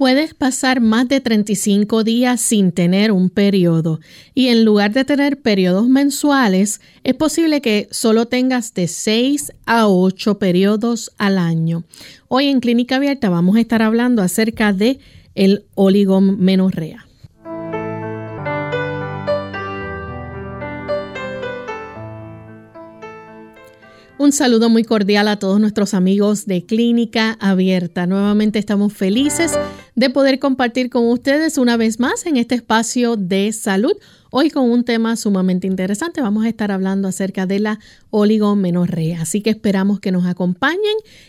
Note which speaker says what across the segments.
Speaker 1: Puedes pasar más de 35 días sin tener un periodo y en lugar de tener periodos mensuales, es posible que solo tengas de 6 a 8 periodos al año. Hoy en Clínica Abierta vamos a estar hablando acerca de el oligomenorrea. Un saludo muy cordial a todos nuestros amigos de Clínica Abierta. Nuevamente estamos felices de poder compartir con ustedes una vez más en este espacio de salud Hoy con un tema sumamente interesante vamos a estar hablando acerca de la oligomenorrea, así que esperamos que nos acompañen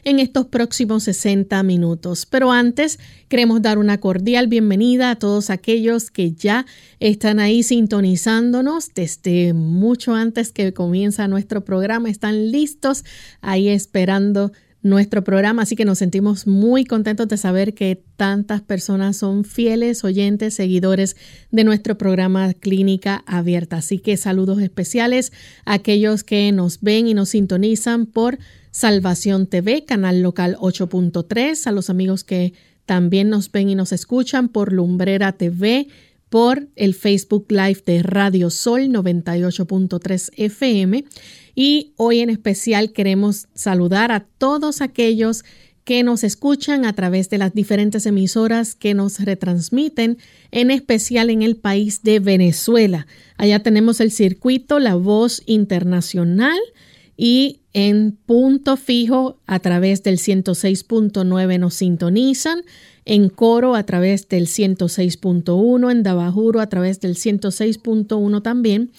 Speaker 1: en estos próximos 60 minutos. Pero antes queremos dar una cordial bienvenida a todos aquellos que ya están ahí sintonizándonos desde mucho antes que comienza nuestro programa, están listos ahí esperando nuestro programa, así que nos sentimos muy contentos de saber que tantas personas son fieles oyentes, seguidores de nuestro programa Clínica Abierta. Así que saludos especiales a aquellos que nos ven y nos sintonizan por Salvación TV, canal local 8.3, a los amigos que también nos ven y nos escuchan por Lumbrera TV, por el Facebook Live de Radio Sol 98.3 FM y hoy en especial queremos saludar a todos aquellos que nos escuchan a través de las diferentes emisoras que nos retransmiten, en especial en el país de Venezuela. Allá tenemos el circuito La Voz Internacional y en punto fijo a través del 106.9 nos sintonizan, en coro a través del 106.1, en Dabajuro a través del 106.1 también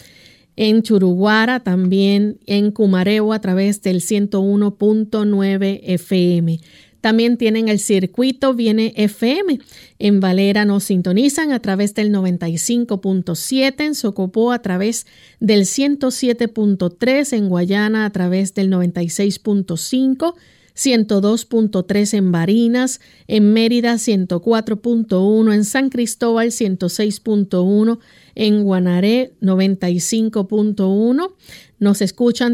Speaker 1: en Churuguara, también en Cumareo a través del 101.9 FM. También tienen el circuito Viene FM. En Valera nos sintonizan a través del 95.7, en Socopó a través del 107.3, en Guayana a través del 96.5 102.3 en Barinas, en Mérida 104.1, en San Cristóbal 106.1, en Guanaré 95.1. Nos escuchan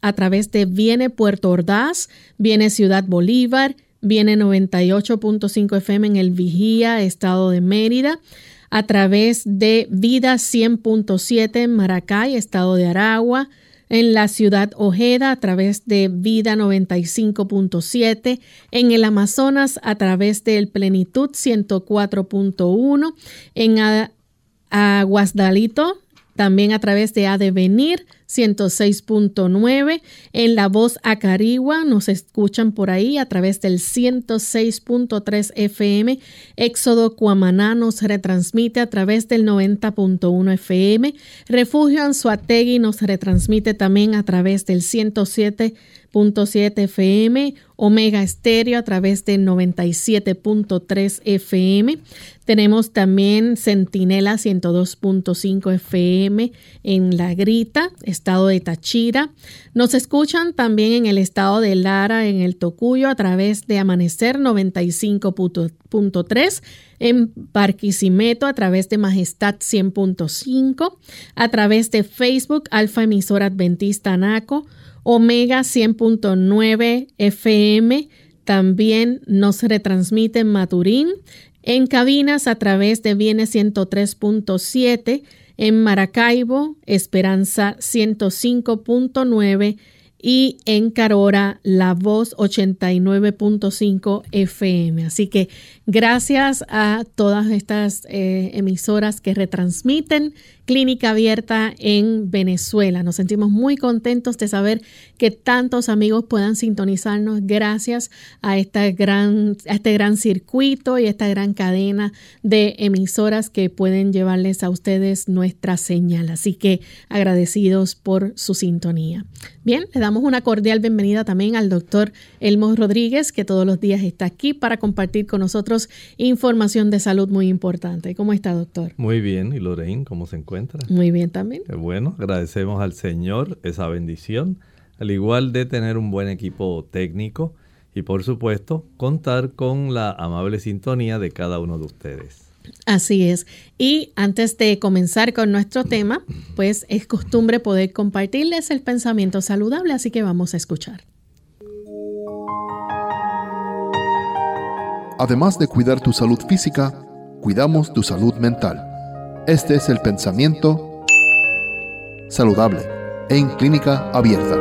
Speaker 1: a través, de Viene Puerto Ordaz, Viene Ciudad Bolívar, Viene 98.5 FM en el Vigía, Estado de Mérida, a través de Vida 100.7 en Maracay, Estado de Aragua, en la ciudad Ojeda a través de Vida 95.7, en el Amazonas a través del Plenitud 104.1, en Aguasdalito también a través de Adevenir 106.9, en La Voz Acarigua nos escuchan por ahí a través del 106.3 FM, Éxodo Cuamaná nos retransmite a través del 90.1 FM, Refugio Anzuategui nos retransmite también a través del 107.7 FM, Omega Estéreo a través del 97.3 FM. Tenemos también Centinela 102.5 FM en La Grita, estado de Tachira. Nos escuchan también en el estado de Lara, en el Tocuyo, a través de Amanecer 95.3, en Barquisimeto a través de Majestad 100.5, a través de Facebook Alfa Emisora Adventista Anaco, Omega 100.9 FM. También nos retransmite en Maturín, en cabinas a través de Viene 103.7 en Maracaibo, Esperanza 105.9 y en Carora, La Voz 89.5 FM. Así que gracias a todas estas eh, emisoras que retransmiten Clínica Abierta en Venezuela. Nos sentimos muy contentos de saber que tantos amigos puedan sintonizarnos gracias a, esta gran, a este gran circuito y esta gran cadena de emisoras que pueden llevarles a ustedes nuestra señal. Así que agradecidos por su sintonía. Bien, le damos una cordial bienvenida también al doctor Elmo Rodríguez, que todos los días está aquí para compartir con nosotros información de salud muy importante. ¿Cómo está, doctor?
Speaker 2: Muy bien. ¿Y Lorraine, cómo se encuentra?
Speaker 1: Muy bien también.
Speaker 2: bueno, agradecemos al Señor esa bendición, al igual de tener un buen equipo técnico y, por supuesto, contar con la amable sintonía de cada uno de ustedes.
Speaker 1: Así es. Y antes de comenzar con nuestro tema, pues es costumbre poder compartirles el pensamiento saludable, así que vamos a escuchar.
Speaker 3: Además de cuidar tu salud física, cuidamos tu salud mental. Este es el pensamiento saludable en clínica abierta.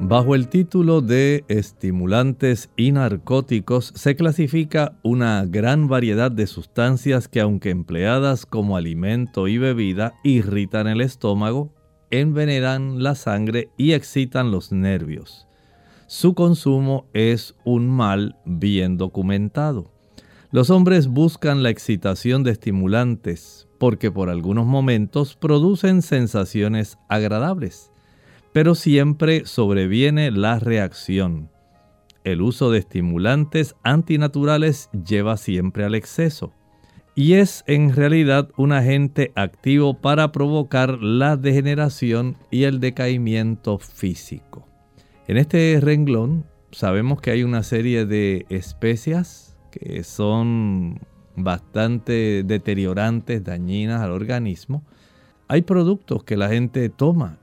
Speaker 2: Bajo el título de estimulantes y narcóticos se clasifica una gran variedad de sustancias que aunque empleadas como alimento y bebida irritan el estómago, envenenan la sangre y excitan los nervios. Su consumo es un mal bien documentado. Los hombres buscan la excitación de estimulantes porque por algunos momentos producen sensaciones agradables pero siempre sobreviene la reacción. El uso de estimulantes antinaturales lleva siempre al exceso y es en realidad un agente activo para provocar la degeneración y el decaimiento físico. En este renglón sabemos que hay una serie de especias que son bastante deteriorantes, dañinas al organismo. Hay productos que la gente toma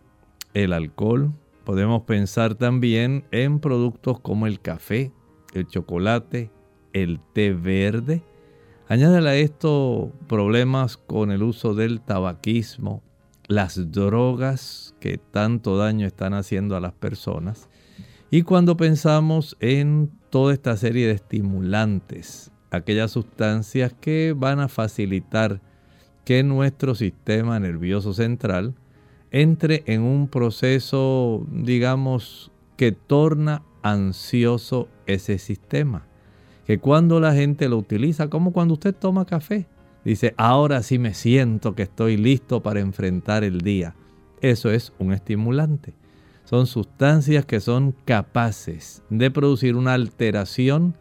Speaker 2: el alcohol, podemos pensar también en productos como el café, el chocolate, el té verde. Añádale a esto problemas con el uso del tabaquismo, las drogas que tanto daño están haciendo a las personas. Y cuando pensamos en toda esta serie de estimulantes, aquellas sustancias que van a facilitar que nuestro sistema nervioso central entre en un proceso, digamos, que torna ansioso ese sistema. Que cuando la gente lo utiliza, como cuando usted toma café, dice, ahora sí me siento que estoy listo para enfrentar el día. Eso es un estimulante. Son sustancias que son capaces de producir una alteración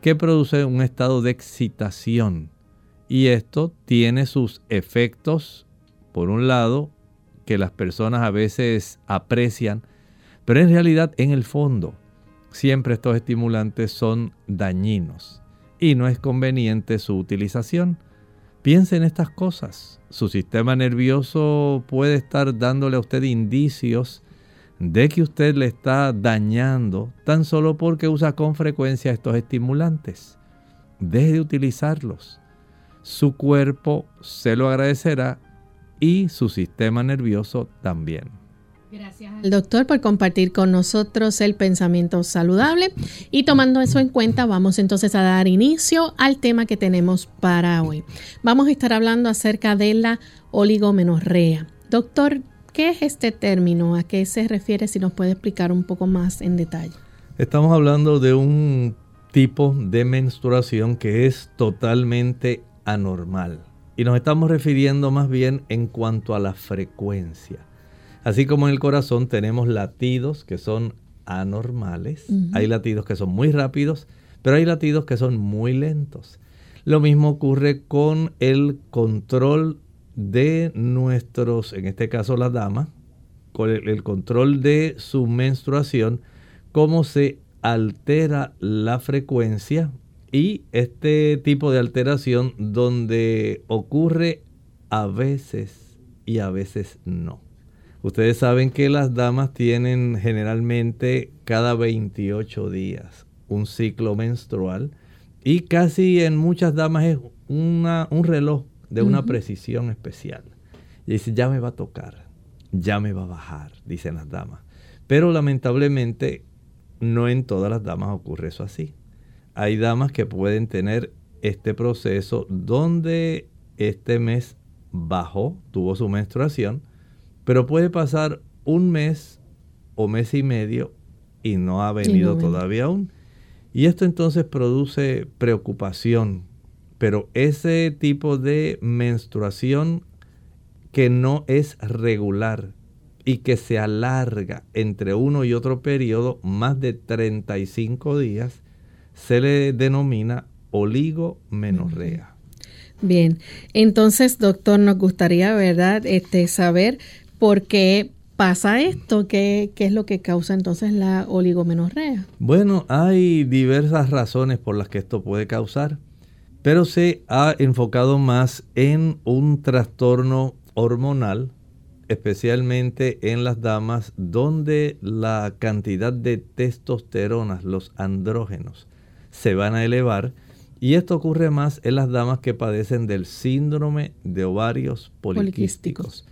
Speaker 2: que produce un estado de excitación. Y esto tiene sus efectos, por un lado, que las personas a veces aprecian, pero en realidad en el fondo siempre estos estimulantes son dañinos y no es conveniente su utilización. Piense en estas cosas. Su sistema nervioso puede estar dándole a usted indicios de que usted le está dañando tan solo porque usa con frecuencia estos estimulantes. Deje de utilizarlos. Su cuerpo se lo agradecerá y su sistema nervioso también.
Speaker 1: Gracias al doctor por compartir con nosotros el pensamiento saludable y tomando eso en cuenta vamos entonces a dar inicio al tema que tenemos para hoy. Vamos a estar hablando acerca de la oligomenorrea. Doctor, ¿qué es este término? ¿A qué se refiere? Si nos puede explicar un poco más en detalle.
Speaker 2: Estamos hablando de un tipo de menstruación que es totalmente anormal y nos estamos refiriendo más bien en cuanto a la frecuencia. Así como en el corazón tenemos latidos que son anormales, hay latidos que son muy rápidos, pero hay latidos que son muy lentos. Lo mismo ocurre con el control de nuestros, en este caso la dama, con el control de su menstruación, cómo se altera la frecuencia y este tipo de alteración donde ocurre a veces y a veces no. Ustedes saben que las damas tienen generalmente cada 28 días un ciclo menstrual y casi en muchas damas es una, un reloj de una precisión especial. Y dice, ya me va a tocar, ya me va a bajar, dicen las damas. Pero lamentablemente no en todas las damas ocurre eso así hay damas que pueden tener este proceso donde este mes bajó, tuvo su menstruación, pero puede pasar un mes o mes y medio y no ha venido todavía aún. Y esto entonces produce preocupación, pero ese tipo de menstruación que no es regular y que se alarga entre uno y otro periodo más de 35 días, se le denomina oligomenorrea.
Speaker 1: Bien, entonces, doctor, nos gustaría, ¿verdad?, este, saber por qué pasa esto, ¿Qué, qué es lo que causa entonces la oligomenorrea.
Speaker 2: Bueno, hay diversas razones por las que esto puede causar, pero se ha enfocado más en un trastorno hormonal, especialmente en las damas, donde la cantidad de testosterona, los andrógenos, se van a elevar. Y esto ocurre más en las damas que padecen del síndrome de ovarios poliquísticos.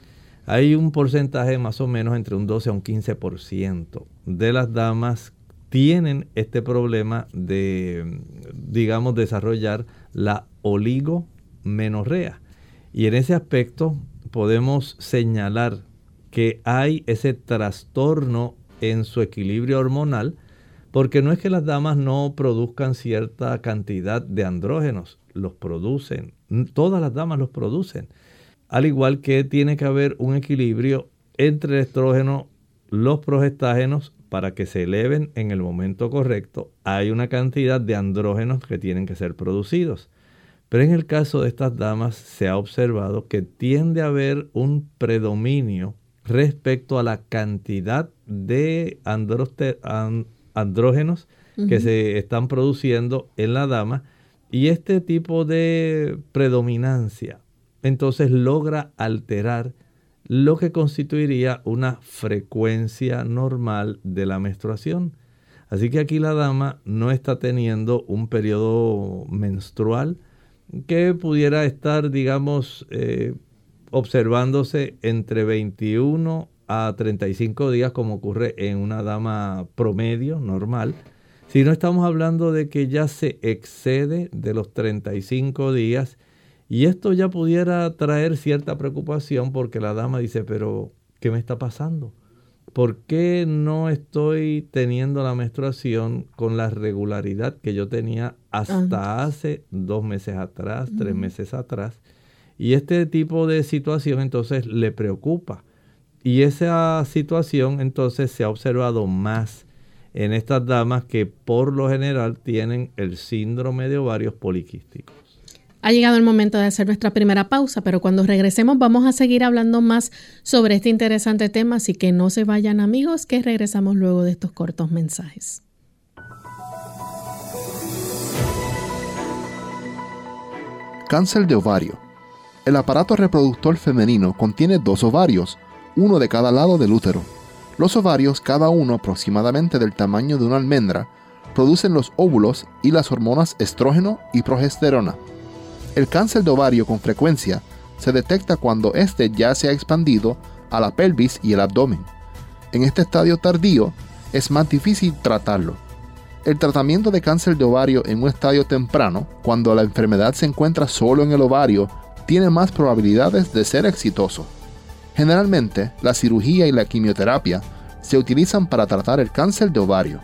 Speaker 2: Hay un porcentaje más o menos entre un 12 a un 15% de las damas tienen este problema de, digamos, desarrollar la oligomenorrea. Y en ese aspecto podemos señalar que hay ese trastorno en su equilibrio hormonal, porque no es que las damas no produzcan cierta cantidad de andrógenos, los producen, todas las damas los producen, al igual que tiene que haber un equilibrio entre el estrógeno, los progestágenos, para que se eleven en el momento correcto, hay una cantidad de andrógenos que tienen que ser producidos. Pero en el caso de estas damas se ha observado que tiende a haber un predominio respecto a la cantidad de andrógenos que se están produciendo en la dama y este tipo de predominancia entonces logra alterar lo que constituiría una frecuencia normal de la menstruación. Así que aquí la dama no está teniendo un periodo menstrual que pudiera estar, digamos, eh, observándose entre 21 a 35 días como ocurre en una dama promedio normal. Si no estamos hablando de que ya se excede de los 35 días y esto ya pudiera traer cierta preocupación porque la dama dice, pero ¿qué me está pasando? ¿Por qué no estoy teniendo la menstruación con la regularidad que yo tenía hasta hace dos meses atrás, tres meses atrás? Y este tipo de situación entonces le preocupa. Y esa situación entonces se ha observado más en estas damas que por lo general tienen el síndrome de ovarios poliquísticos.
Speaker 1: Ha llegado el momento de hacer nuestra primera pausa, pero cuando regresemos vamos a seguir hablando más sobre este interesante tema, así que no se vayan amigos, que regresamos luego de estos cortos mensajes.
Speaker 3: Cáncer de ovario. El aparato reproductor femenino contiene dos ovarios, uno de cada lado del útero. Los ovarios, cada uno aproximadamente del tamaño de una almendra, producen los óvulos y las hormonas estrógeno y progesterona. El cáncer de ovario con frecuencia se detecta cuando éste ya se ha expandido a la pelvis y el abdomen. En este estadio tardío es más difícil tratarlo. El tratamiento de cáncer de ovario en un estadio temprano, cuando la enfermedad se encuentra solo en el ovario, tiene más probabilidades de ser exitoso. Generalmente, la cirugía y la quimioterapia se utilizan para tratar el cáncer de ovario.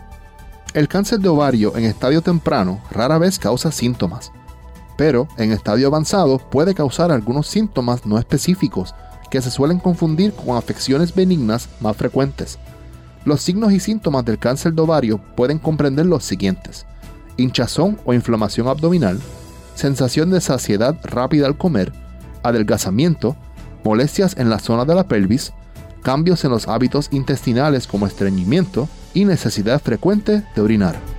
Speaker 3: El cáncer de ovario en estadio temprano rara vez causa síntomas pero en estadio avanzado puede causar algunos síntomas no específicos que se suelen confundir con afecciones benignas más frecuentes. Los signos y síntomas del cáncer de ovario pueden comprender los siguientes. Hinchazón o inflamación abdominal, sensación de saciedad rápida al comer, adelgazamiento, molestias en la zona de la pelvis, cambios en los hábitos intestinales como estreñimiento y necesidad frecuente de orinar.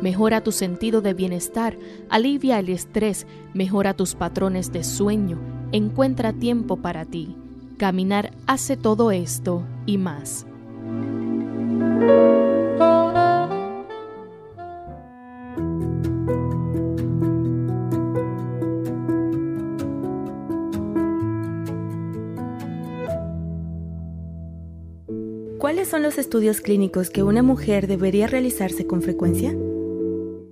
Speaker 4: mejora tu sentido de bienestar, alivia el estrés, mejora tus patrones de sueño, encuentra tiempo para ti. Caminar hace todo esto y más.
Speaker 5: ¿Cuáles son los estudios clínicos que una mujer debería realizarse con frecuencia?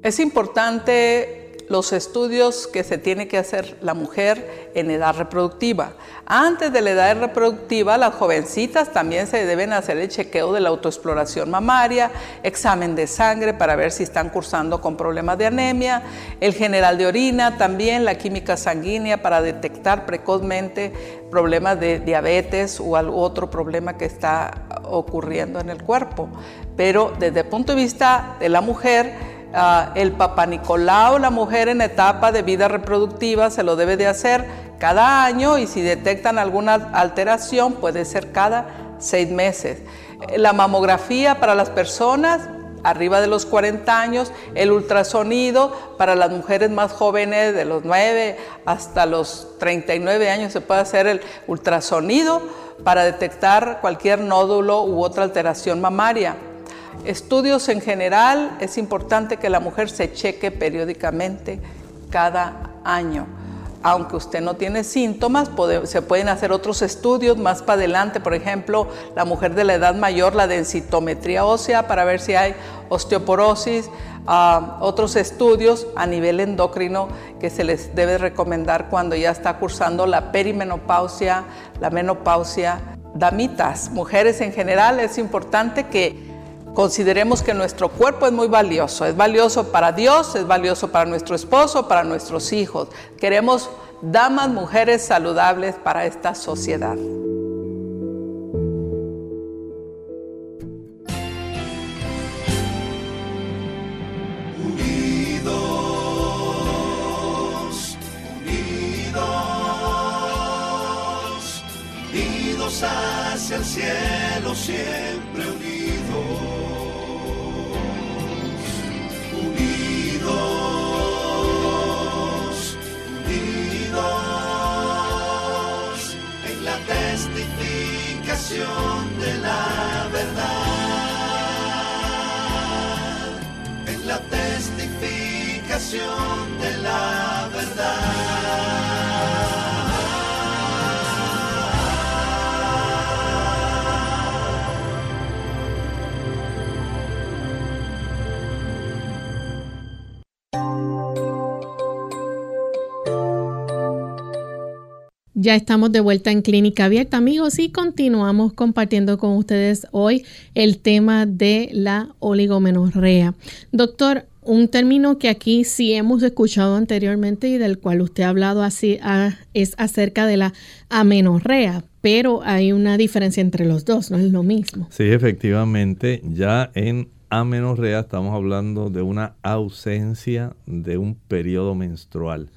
Speaker 6: Es importante los estudios que se tiene que hacer la mujer en edad reproductiva. Antes de la edad reproductiva, las jovencitas también se deben hacer el chequeo de la autoexploración mamaria, examen de sangre para ver si están cursando con problemas de anemia, el general de orina, también la química sanguínea para detectar precozmente problemas de diabetes u otro problema que está ocurriendo en el cuerpo. Pero desde el punto de vista de la mujer, Ah, el Papa Nicolau, la mujer en etapa de vida reproductiva, se lo debe de hacer cada año y si detectan alguna alteración puede ser cada seis meses. La mamografía para las personas arriba de los 40 años, el ultrasonido para las mujeres más jóvenes de los 9 hasta los 39 años se puede hacer el ultrasonido para detectar cualquier nódulo u otra alteración mamaria. Estudios en general, es importante que la mujer se cheque periódicamente cada año. Aunque usted no tiene síntomas, se pueden hacer otros estudios más para adelante, por ejemplo, la mujer de la edad mayor, la densitometría ósea para ver si hay osteoporosis, ah, otros estudios a nivel endocrino que se les debe recomendar cuando ya está cursando la perimenopausia, la menopausia, damitas, mujeres en general, es importante que Consideremos que nuestro cuerpo es muy valioso, es valioso para Dios, es valioso para nuestro esposo, para nuestros hijos. Queremos damas, mujeres saludables para esta sociedad.
Speaker 7: Hacia el cielo siempre de la verdad, en la testificación
Speaker 1: Ya estamos de vuelta en Clínica Abierta, amigos, y continuamos compartiendo con ustedes hoy el tema de la oligomenorrea. Doctor, un término que aquí sí hemos escuchado anteriormente y del cual usted ha hablado así ah, es acerca de la amenorrea, pero hay una diferencia entre los dos, no es lo mismo.
Speaker 2: Sí, efectivamente, ya en amenorrea estamos hablando de una ausencia de un periodo menstrual.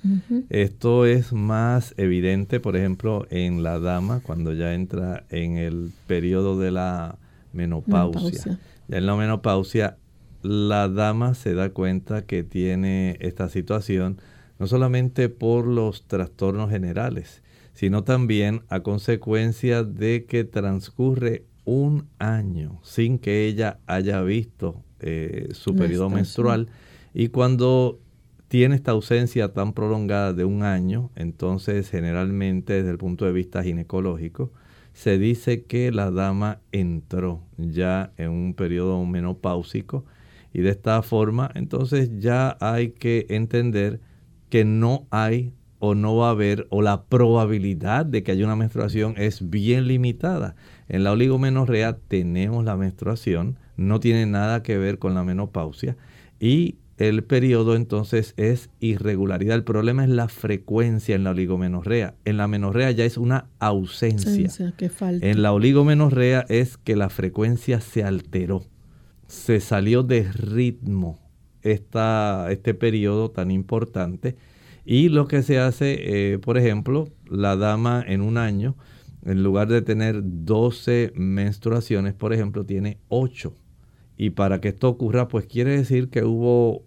Speaker 2: Esto es más evidente, por ejemplo, en la dama cuando ya entra en el periodo de la menopausia. Ya en la menopausia, la dama se da cuenta que tiene esta situación no solamente por los trastornos generales, sino también a consecuencia de que transcurre un año sin que ella haya visto eh, su periodo menstrual. Y cuando tiene esta ausencia tan prolongada de un año, entonces generalmente desde el punto de vista ginecológico, se dice que la dama entró ya en un periodo menopáusico. Y de esta forma entonces ya hay que entender que no hay o no va a haber o la probabilidad de que haya una menstruación es bien limitada. En la oligomenorrea tenemos la menstruación, no tiene nada que ver con la menopausia y el periodo entonces es irregularidad. El problema es la frecuencia en la oligomenorrea. En la menorrea ya es una ausencia. En la oligomenorrea es que la frecuencia se alteró. Se salió de ritmo esta, este periodo tan importante. Y lo que se hace, eh, por ejemplo, la dama en un año en lugar de tener 12 menstruaciones, por ejemplo, tiene 8. Y para que esto ocurra, pues quiere decir que hubo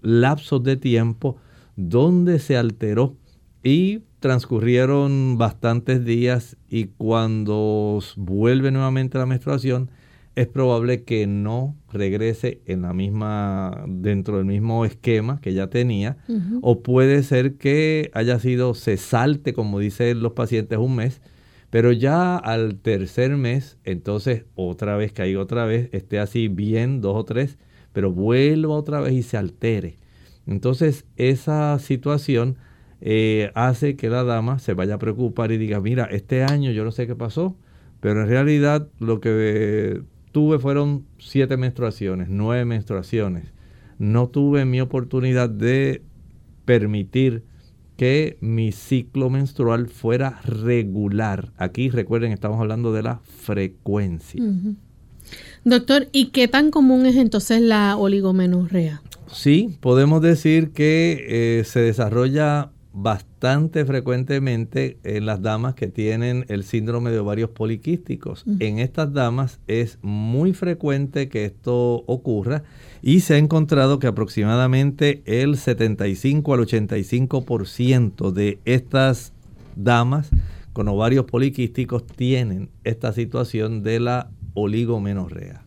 Speaker 2: lapsos de tiempo donde se alteró y transcurrieron bastantes días y cuando vuelve nuevamente la menstruación es probable que no regrese en la misma dentro del mismo esquema que ya tenía o puede ser que haya sido se salte como dicen los pacientes un mes Pero ya al tercer mes, entonces otra vez caiga otra vez, esté así bien, dos o tres, pero vuelva otra vez y se altere. Entonces esa situación eh, hace que la dama se vaya a preocupar y diga, mira, este año yo no sé qué pasó, pero en realidad lo que tuve fueron siete menstruaciones, nueve menstruaciones. No tuve mi oportunidad de permitir que mi ciclo menstrual fuera regular. Aquí recuerden, estamos hablando de la frecuencia.
Speaker 1: Doctor, ¿y qué tan común es entonces la oligomenorrea?
Speaker 2: Sí, podemos decir que eh, se desarrolla bastante frecuentemente en las damas que tienen el síndrome de ovarios poliquísticos. En estas damas es muy frecuente que esto ocurra y se ha encontrado que aproximadamente el 75 al 85% de estas damas con ovarios poliquísticos tienen esta situación de la oligomenorrea.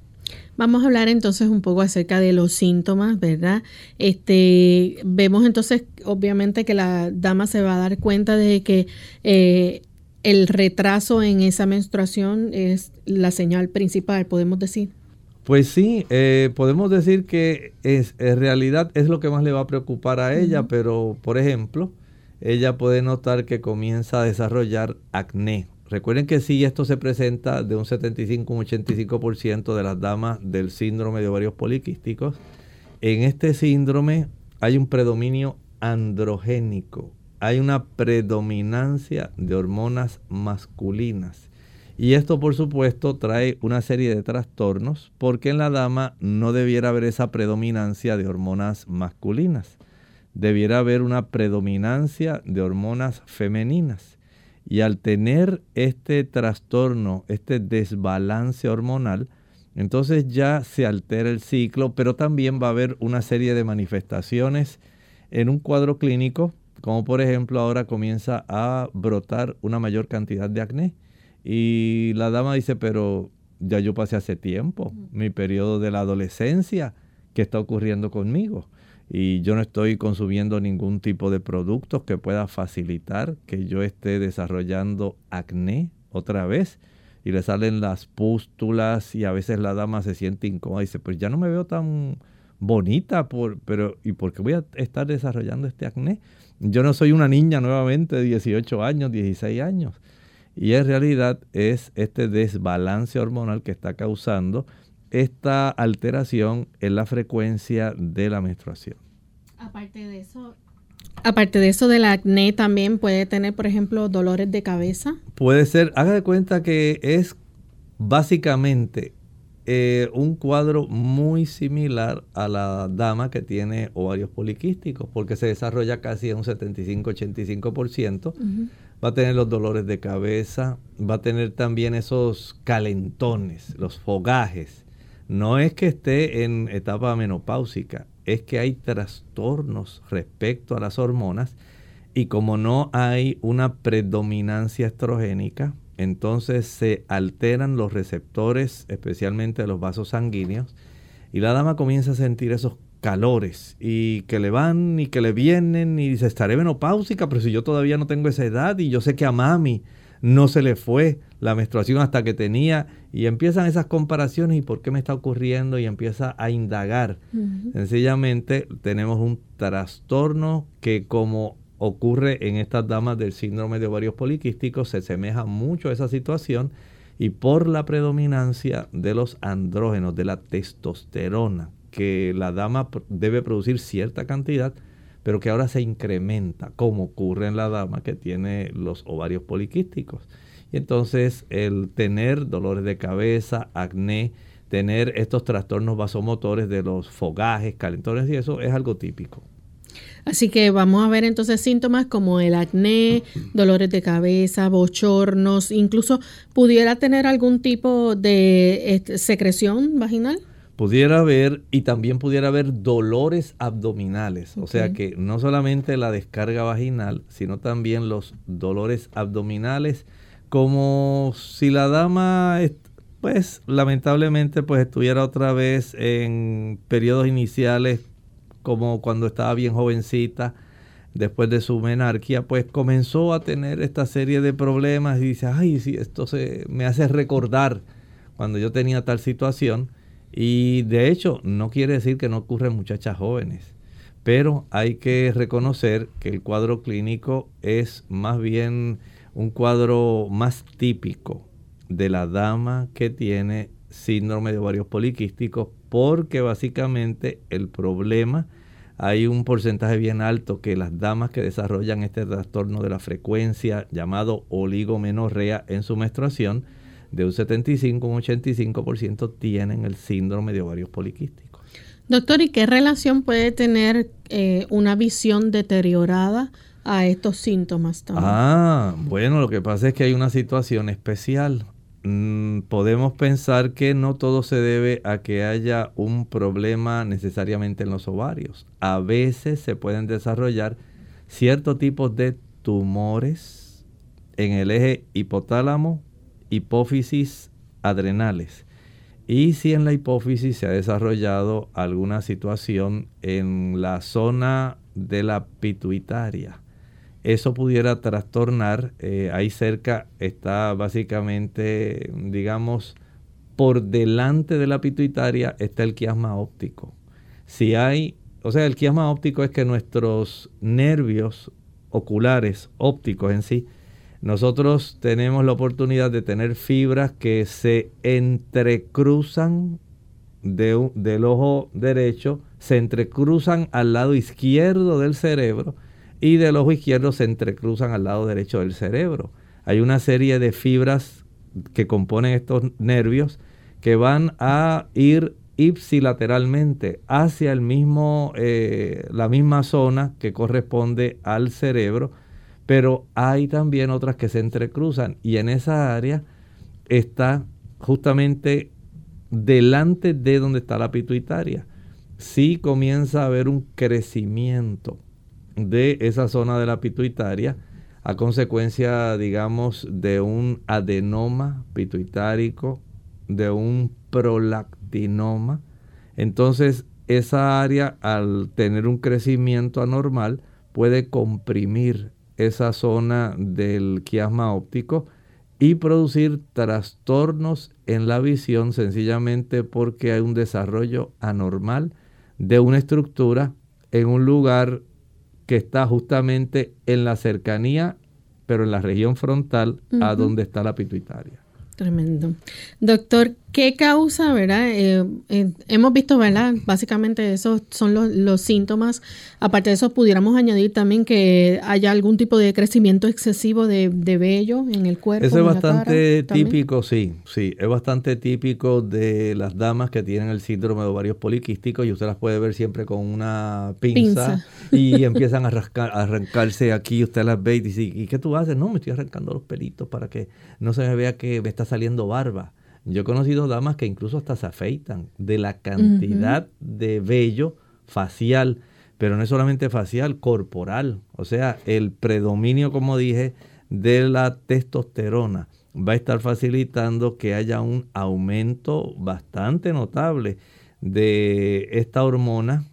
Speaker 1: Vamos a hablar entonces un poco acerca de los síntomas, ¿verdad? Este, vemos entonces, obviamente, que la dama se va a dar cuenta de que eh, el retraso en esa menstruación es la señal principal, podemos decir.
Speaker 2: Pues sí, eh, podemos decir que es, en realidad es lo que más le va a preocupar a ella, pero por ejemplo, ella puede notar que comienza a desarrollar acné Recuerden que si esto se presenta de un 75 un 85% de las damas del síndrome de ovarios poliquísticos. En este síndrome hay un predominio androgénico, hay una predominancia de hormonas masculinas. Y esto por supuesto trae una serie de trastornos porque en la dama no debiera haber esa predominancia de hormonas masculinas. Debiera haber una predominancia de hormonas femeninas. Y al tener este trastorno, este desbalance hormonal, entonces ya se altera el ciclo, pero también va a haber una serie de manifestaciones en un cuadro clínico, como por ejemplo ahora comienza a brotar una mayor cantidad de acné. Y la dama dice, pero ya yo pasé hace tiempo, mi periodo de la adolescencia, ¿qué está ocurriendo conmigo? Y yo no estoy consumiendo ningún tipo de productos que pueda facilitar que yo esté desarrollando acné otra vez y le salen las pústulas y a veces la dama se siente incómoda y dice, pues ya no me veo tan bonita, por, pero ¿y por qué voy a estar desarrollando este acné? Yo no soy una niña nuevamente de 18 años, 16 años. Y en realidad es este desbalance hormonal que está causando esta alteración en la frecuencia de la menstruación.
Speaker 1: Aparte de eso, Aparte de eso del acné, también puede tener, por ejemplo, dolores de cabeza.
Speaker 2: Puede ser, haga de cuenta que es básicamente eh, un cuadro muy similar a la dama que tiene ovarios poliquísticos, porque se desarrolla casi en un 75-85%. Va a tener los dolores de cabeza, va a tener también esos calentones, los fogajes, no es que esté en etapa menopáusica, es que hay trastornos respecto a las hormonas y como no hay una predominancia estrogénica, entonces se alteran los receptores, especialmente los vasos sanguíneos, y la dama comienza a sentir esos calores y que le van y que le vienen y dice, estaré menopáusica, pero si yo todavía no tengo esa edad y yo sé que a mami no se le fue la menstruación hasta que tenía y empiezan esas comparaciones y por qué me está ocurriendo y empieza a indagar. Sencillamente tenemos un trastorno que como ocurre en estas damas del síndrome de ovarios poliquísticos se asemeja mucho a esa situación y por la predominancia de los andrógenos, de la testosterona, que la dama debe producir cierta cantidad, pero que ahora se incrementa, como ocurre en la dama que tiene los ovarios poliquísticos. Y entonces el tener dolores de cabeza, acné, tener estos trastornos vasomotores de los fogajes, calentones y eso es algo típico.
Speaker 1: Así que vamos a ver entonces síntomas como el acné, dolores de cabeza, bochornos, incluso pudiera tener algún tipo de este, secreción vaginal
Speaker 2: pudiera haber y también pudiera haber dolores abdominales. O sea que no solamente la descarga vaginal, sino también los dolores abdominales, como si la dama, pues lamentablemente, pues estuviera otra vez en periodos iniciales, como cuando estaba bien jovencita. después de su menarquía, pues comenzó a tener esta serie de problemas y dice, ay, sí, esto se, me hace recordar cuando yo tenía tal situación. Y de hecho, no quiere decir que no ocurren muchachas jóvenes, pero hay que reconocer que el cuadro clínico es más bien un cuadro más típico de la dama que tiene síndrome de ovarios poliquísticos, porque básicamente el problema hay un porcentaje bien alto que las damas que desarrollan este trastorno de la frecuencia llamado oligomenorrea en su menstruación, de un 75 a un 85% tienen el síndrome de ovarios poliquísticos.
Speaker 1: Doctor, ¿y qué relación puede tener eh, una visión deteriorada a estos síntomas también?
Speaker 2: Ah, bueno, lo que pasa es que hay una situación especial. Mm, podemos pensar que no todo se debe a que haya un problema necesariamente en los ovarios. A veces se pueden desarrollar ciertos tipos de tumores en el eje hipotálamo, hipófisis, adrenales. Y si en la hipófisis se ha desarrollado alguna situación en la zona de la pituitaria, eso pudiera trastornar. Eh, ahí cerca está básicamente, digamos, por delante de la pituitaria está el quiasma óptico. Si hay, o sea, el quiasma óptico es que nuestros nervios oculares, ópticos en sí, nosotros tenemos la oportunidad de tener fibras que se entrecruzan del ojo derecho, se entrecruzan al lado izquierdo del cerebro y del ojo izquierdo se entrecruzan al lado derecho del cerebro. Hay una serie de fibras que componen estos nervios que van a ir ipsilateralmente hacia el mismo, eh, la misma zona que corresponde al cerebro, pero hay también otras que se entrecruzan y en esa área está justamente delante de donde está la pituitaria. Sí comienza a haber un crecimiento de esa zona de la pituitaria a consecuencia, digamos, de un adenoma pituitárico, de un prolactinoma. Entonces, esa área, al tener un crecimiento anormal, puede comprimir esa zona del quiasma óptico y producir trastornos en la visión sencillamente porque hay un desarrollo anormal de una estructura en un lugar que está justamente en la cercanía, pero en la región frontal a donde está la pituitaria.
Speaker 1: Tremendo. Doctor, ¿qué causa, verdad? Eh, eh, hemos visto, ¿verdad? Básicamente esos son los, síntomas. Aparte de eso, pudiéramos añadir también que haya algún tipo de crecimiento excesivo de, vello en el cuerpo.
Speaker 2: Eso es bastante típico, sí, sí. Es bastante típico de las damas que tienen el síndrome de ovarios poliquísticos y usted las puede ver siempre con una pinza, y empiezan a, rascar, a arrancarse aquí. Usted las ve y dice, ¿y qué tú haces? No, me estoy arrancando los pelitos para que no se me vea que me está saliendo barba. Yo he conocido damas que incluso hasta se afeitan de la cantidad de vello facial, pero no es solamente facial, corporal. O sea, el predominio, como dije, de la testosterona va a estar facilitando que haya un aumento bastante notable de esta hormona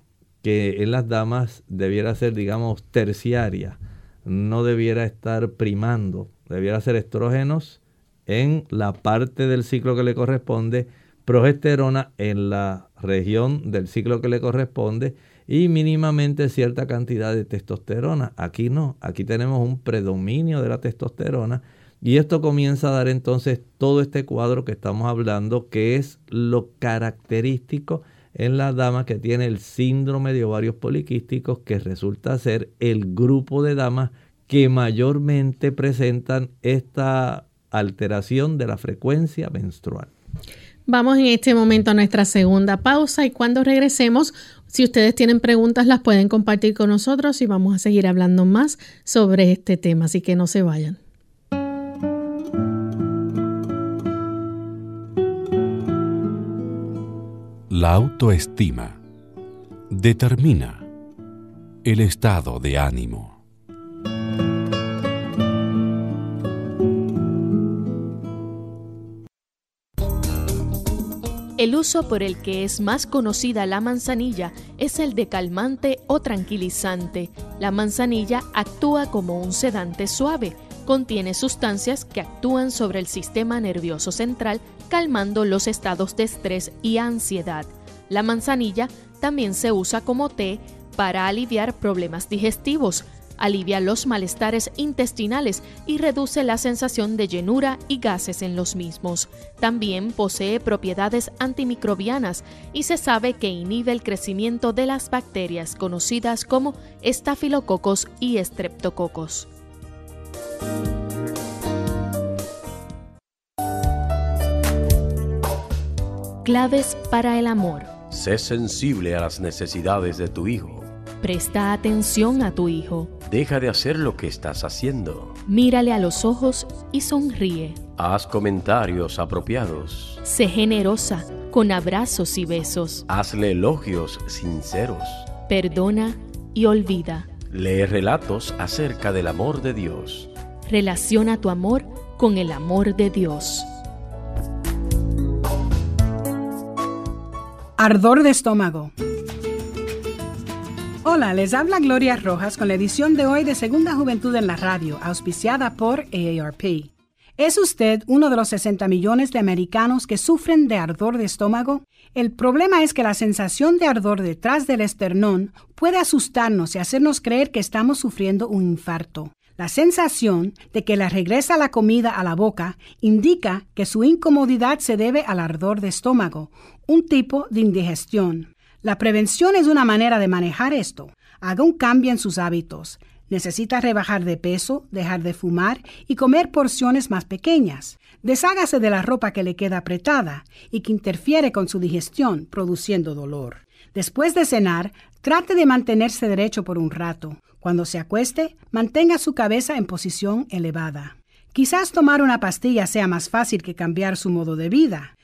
Speaker 2: que en las damas debiera ser, digamos, terciaria, no debiera estar primando, debiera ser estrógenos en la parte del ciclo que le corresponde, progesterona en la región del ciclo que le corresponde y mínimamente cierta cantidad de testosterona. Aquí no, aquí tenemos un predominio de la testosterona y esto comienza a dar entonces todo este cuadro que estamos hablando, que es lo característico en la dama que tiene el síndrome de ovarios poliquísticos, que resulta ser el grupo de damas que mayormente presentan esta alteración de la frecuencia menstrual.
Speaker 1: Vamos en este momento a nuestra segunda pausa y cuando regresemos, si ustedes tienen preguntas, las pueden compartir con nosotros y vamos a seguir hablando más sobre este tema, así que no se vayan.
Speaker 8: La autoestima determina el estado de ánimo.
Speaker 4: El uso por el que es más conocida la manzanilla es el de calmante o tranquilizante. La manzanilla actúa como un sedante suave. Contiene sustancias que actúan sobre el sistema nervioso central, calmando los estados de estrés y ansiedad. La manzanilla también se usa como té para aliviar problemas digestivos, alivia los malestares intestinales y reduce la sensación de llenura y gases en los mismos. También posee propiedades antimicrobianas y se sabe que inhibe el crecimiento de las bacterias conocidas como estafilococos y estreptococos. Claves para el amor.
Speaker 9: Sé sensible a las necesidades de tu hijo.
Speaker 4: Presta atención a tu hijo.
Speaker 9: Deja de hacer lo que estás haciendo.
Speaker 4: Mírale a los ojos y sonríe.
Speaker 9: Haz comentarios apropiados.
Speaker 4: Sé generosa, con abrazos y besos.
Speaker 9: Hazle elogios sinceros.
Speaker 4: Perdona y olvida.
Speaker 9: Lee relatos acerca del amor de Dios.
Speaker 4: Relaciona tu amor con el amor de Dios.
Speaker 10: Ardor de estómago. Hola, les habla Gloria Rojas con la edición de hoy de Segunda Juventud en la Radio, auspiciada por AARP. ¿Es usted uno de los 60 millones de americanos que sufren de ardor de estómago? El problema es que la sensación de ardor detrás del esternón puede asustarnos y hacernos creer que estamos sufriendo un infarto. La sensación de que le regresa la comida a la boca indica que su incomodidad se debe al ardor de estómago, un tipo de indigestión. La prevención es una manera de manejar esto. Haga un cambio en sus hábitos. Necesita rebajar de peso, dejar de fumar y comer porciones más pequeñas. Deshágase de la ropa que le queda apretada y que interfiere con su digestión, produciendo dolor. Después de cenar, trate de mantenerse derecho por un rato. Cuando se acueste, mantenga su cabeza en posición elevada. Quizás tomar una pastilla sea más fácil que cambiar su modo de vida.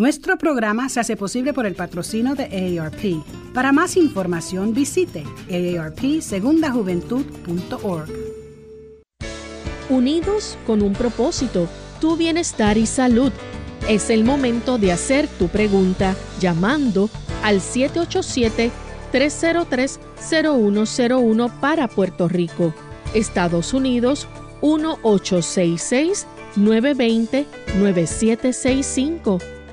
Speaker 10: Nuestro programa se hace posible por el patrocino de AARP. Para más información visite aarpsegundajuventud.org.
Speaker 4: Unidos con un propósito, tu bienestar y salud. Es el momento de hacer tu pregunta llamando al 787-303-0101 para Puerto Rico, Estados Unidos 1866 920 9765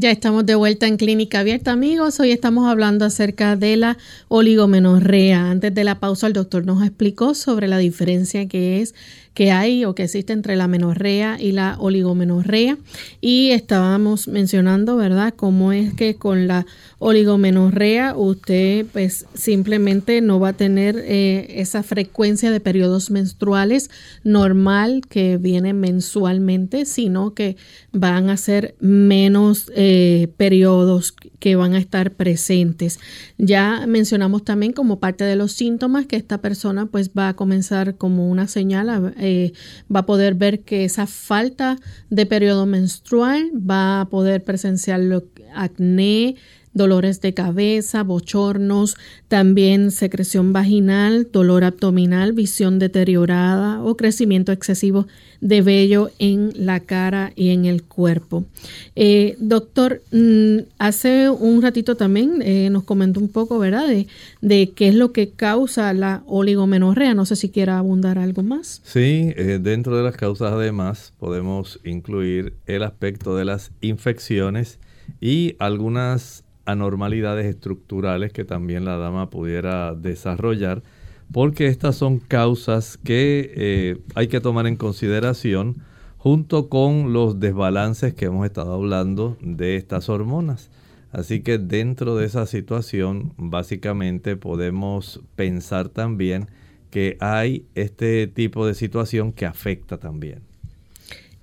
Speaker 1: Ya estamos de vuelta en Clínica Abierta, amigos. Hoy estamos hablando acerca de la oligomenorrea. Antes de la pausa, el doctor nos explicó sobre la diferencia que es que hay o que existe entre la menorrea y la oligomenorrea. Y estábamos mencionando, ¿verdad?, cómo es que con la oligomenorrea usted pues simplemente no va a tener eh, esa frecuencia de periodos menstruales normal que viene mensualmente, sino que van a ser menos eh, periodos que van a estar presentes. Ya mencionamos también como parte de los síntomas que esta persona pues va a comenzar como una señal a, va a poder ver que esa falta de periodo menstrual va a poder presenciar acné, dolores de cabeza, bochornos, también secreción vaginal, dolor abdominal, visión deteriorada o crecimiento excesivo de vello en la cara y en el cuerpo. Eh, doctor, mm, hace un ratito también eh, nos comentó un poco, ¿verdad?, de, qué es lo que causa la oligomenorrea. No sé si quiera abundar algo más.
Speaker 2: Sí, eh, dentro de las causas además podemos incluir el aspecto de las infecciones y algunas anormalidades estructurales que también la dama pudiera desarrollar, porque estas son causas que eh, hay que tomar en consideración junto con los desbalances que hemos estado hablando de estas hormonas. Así que dentro de esa situación, básicamente podemos pensar también que hay este tipo de situación que afecta también.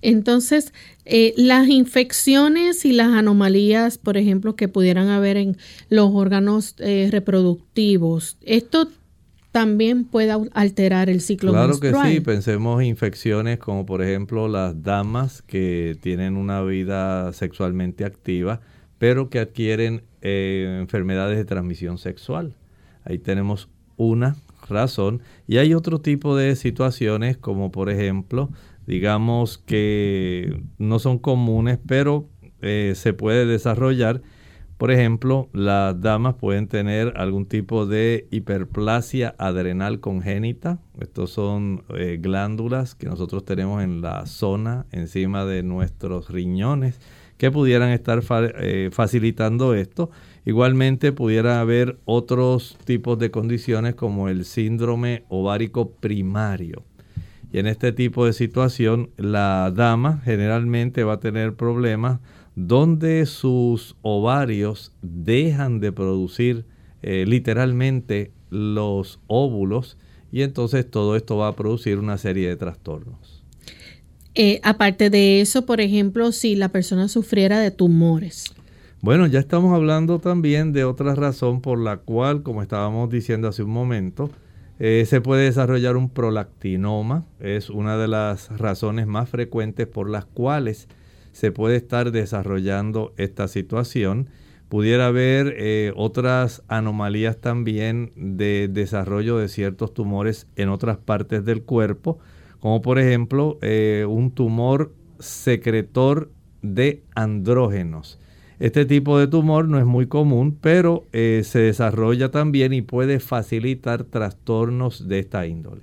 Speaker 1: Entonces, eh, las infecciones y las anomalías, por ejemplo, que pudieran haber en los órganos eh, reproductivos, esto también puede alterar el ciclo
Speaker 2: claro Claro que sí, pensemos infecciones como por ejemplo las damas que tienen una vida sexualmente activa, pero que adquieren eh, enfermedades de transmisión sexual. Ahí tenemos una razón. Y hay otro tipo de situaciones como por ejemplo, digamos que no son comunes, pero eh, se puede desarrollar. Por ejemplo, las damas pueden tener algún tipo de hiperplasia adrenal congénita. Estos son eh, glándulas que nosotros tenemos en la zona encima de nuestros riñones que pudieran estar eh, facilitando esto. Igualmente pudiera haber otros tipos de condiciones como el síndrome ovárico primario. Y en este tipo de situación la dama generalmente va a tener problemas donde sus ovarios dejan de producir eh, literalmente los óvulos y entonces todo esto va a producir una serie de trastornos.
Speaker 1: Eh, aparte de eso, por ejemplo, si la persona sufriera de tumores.
Speaker 2: Bueno, ya estamos hablando también de otra razón por la cual, como estábamos diciendo hace un momento, eh, se puede desarrollar un prolactinoma. Es una de las razones más frecuentes por las cuales se puede estar desarrollando esta situación. Pudiera haber eh, otras anomalías también de desarrollo de ciertos tumores en otras partes del cuerpo como por ejemplo eh, un tumor secretor de andrógenos. Este tipo de tumor no es muy común, pero eh, se desarrolla también y puede facilitar trastornos de esta índole.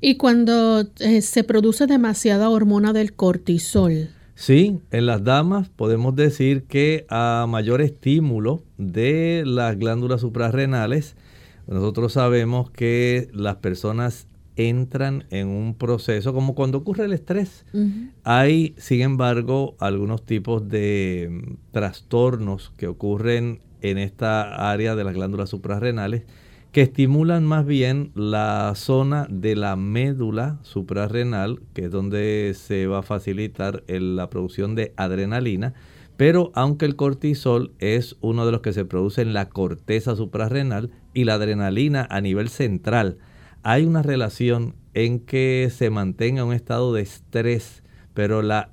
Speaker 1: ¿Y cuando eh, se produce demasiada hormona del cortisol?
Speaker 2: Sí, en las damas podemos decir que a mayor estímulo de las glándulas suprarrenales, nosotros sabemos que las personas entran en un proceso como cuando ocurre el estrés. Hay, sin embargo, algunos tipos de mm, trastornos que ocurren en esta área de las glándulas suprarrenales que estimulan más bien la zona de la médula suprarrenal, que es donde se va a facilitar la producción de adrenalina. Pero aunque el cortisol es uno de los que se produce en la corteza suprarrenal y la adrenalina a nivel central, hay una relación en que se mantenga un estado de estrés, pero la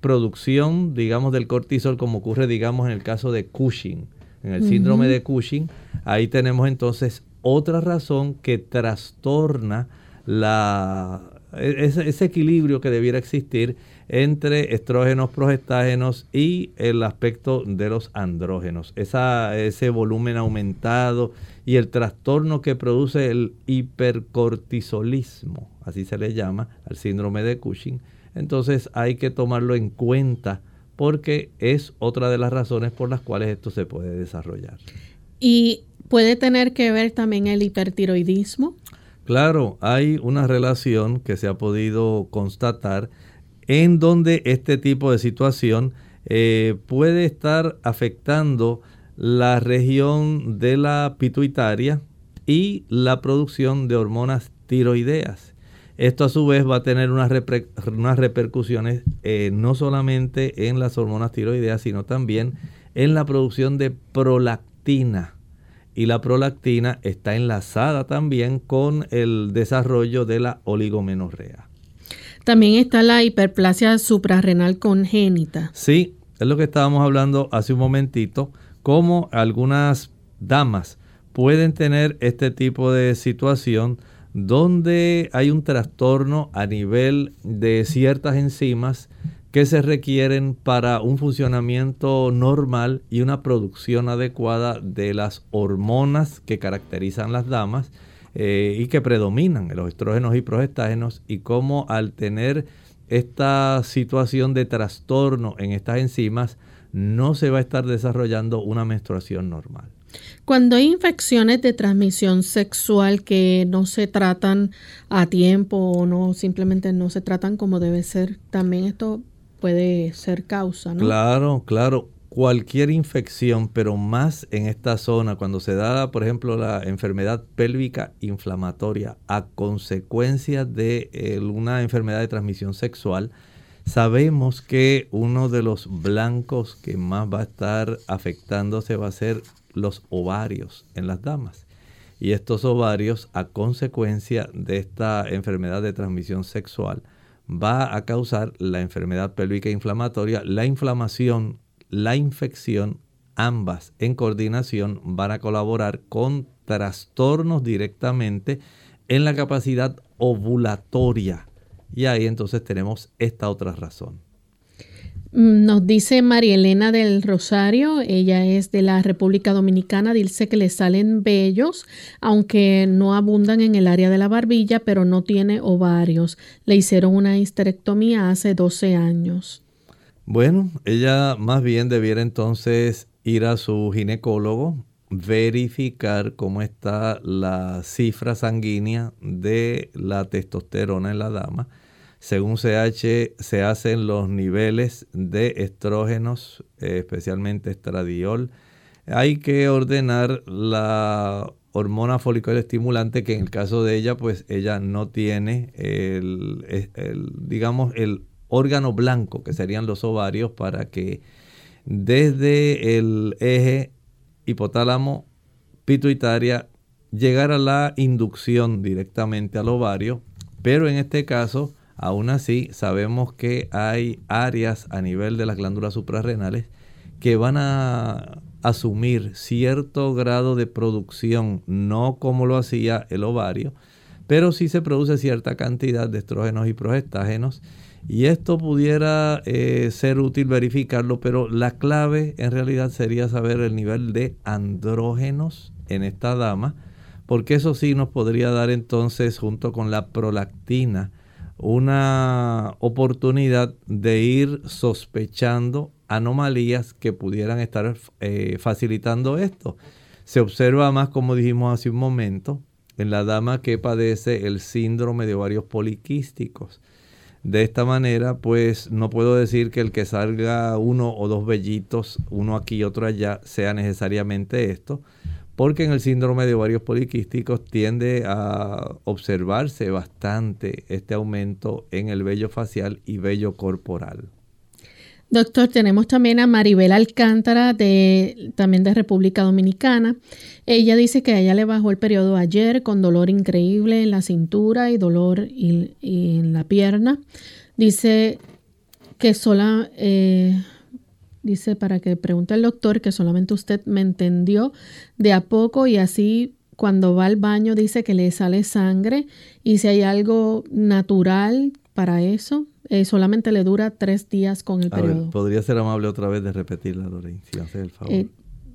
Speaker 2: producción, digamos, del cortisol, como ocurre, digamos, en el caso de Cushing, en el síndrome de Cushing, ahí tenemos entonces otra razón que trastorna la, e, ese, equilibrio que debiera existir entre estrógenos, progestágenos y el aspecto de los andrógenos. Esa, ese volumen aumentado y el trastorno que produce el hipercortisolismo, así se le llama al síndrome de Cushing. Entonces hay que tomarlo en cuenta porque es otra de las razones por las cuales esto se puede desarrollar.
Speaker 1: ¿Y puede tener que ver también el hipertiroidismo?
Speaker 2: Claro, hay una relación que se ha podido constatar en donde este tipo de situación eh, puede estar afectando la región de la pituitaria y la producción de hormonas tiroideas. Esto a su vez va a tener unas, repercusiones eh, no solamente en las hormonas tiroideas, sino también en la producción de prolactina. Y la prolactina está enlazada también con el desarrollo de la oligomenorrea.
Speaker 1: También está la hiperplasia suprarrenal congénita.
Speaker 2: Sí, es lo que estábamos hablando hace un momentito cómo algunas damas pueden tener este tipo de situación donde hay un trastorno a nivel de ciertas enzimas que se requieren para un funcionamiento normal y una producción adecuada de las hormonas que caracterizan las damas eh, y que predominan los estrógenos y progestágenos y cómo al tener esta situación de trastorno en estas enzimas no se va a estar desarrollando una menstruación normal.
Speaker 1: Cuando hay infecciones de transmisión sexual que no se tratan a tiempo o no simplemente no se tratan como debe ser, también esto puede ser causa, ¿no?
Speaker 2: Claro, claro. Cualquier infección, pero más en esta zona, cuando se da, por ejemplo, la enfermedad pélvica inflamatoria a consecuencia de eh, una enfermedad de transmisión sexual, sabemos que uno de los blancos que más va a estar afectándose va a ser los ovarios en las damas. Y estos ovarios, a consecuencia de esta enfermedad de transmisión sexual, va a causar la enfermedad pélvica inflamatoria, la inflamación, la infección, ambas en coordinación van a colaborar con trastornos directamente en la capacidad ovulatoria. Y ahí entonces tenemos esta otra razón.
Speaker 1: Mm, nos dice María Elena del Rosario, ella es de la República Dominicana, dice que le salen vellos, aunque no abundan en el área de la barbilla, pero no tiene ovarios. Le hicieron una histerectomía hace 12 años.
Speaker 2: Bueno, ella más bien debiera entonces ir a su ginecólogo, verificar cómo está la cifra sanguínea de la testosterona en la dama según CH se hacen los niveles de estrógenos, eh, especialmente estradiol. Hay que ordenar la hormona folicular estimulante que en el caso de ella, pues ella no tiene el, digamos, el órgano blanco que serían los ovarios para que desde el eje hipotálamo pituitaria llegara la inducción directamente al ovario, pero en este caso Aún así, sabemos que hay áreas a nivel de las glándulas suprarrenales que van a asumir cierto grado de producción, no como lo hacía el ovario, pero sí se produce cierta cantidad de estrógenos y progestágenos. Y esto pudiera eh, ser útil verificarlo, pero la clave en realidad sería saber el nivel de andrógenos en esta dama, porque eso sí nos podría dar entonces, junto con la prolactina, una oportunidad de ir sospechando anomalías que pudieran estar eh, facilitando esto. Se observa más, como dijimos hace un momento, en la dama que padece el síndrome de ovarios poliquísticos. De esta manera, pues no puedo decir que el que salga uno o dos vellitos, uno aquí y otro allá, sea necesariamente esto, porque en el síndrome de ovarios poliquísticos tiende a observarse bastante este aumento en el vello facial y vello corporal.
Speaker 1: Doctor, tenemos también a Maribel Alcántara, también de República Dominicana. Ella dice que a ella le bajó el periodo ayer con dolor increíble en la cintura y dolor en la pierna. Dice que sola, eh, Dice para que pregunte al doctor que solamente usted me entendió de a poco y así cuando va al baño dice que le sale sangre y si hay algo natural para eso, eh, solamente le dura tres días con el periodo.
Speaker 2: ¿Podría ser amable otra vez de repetirla, Lorraine, si hace el favor? Eh,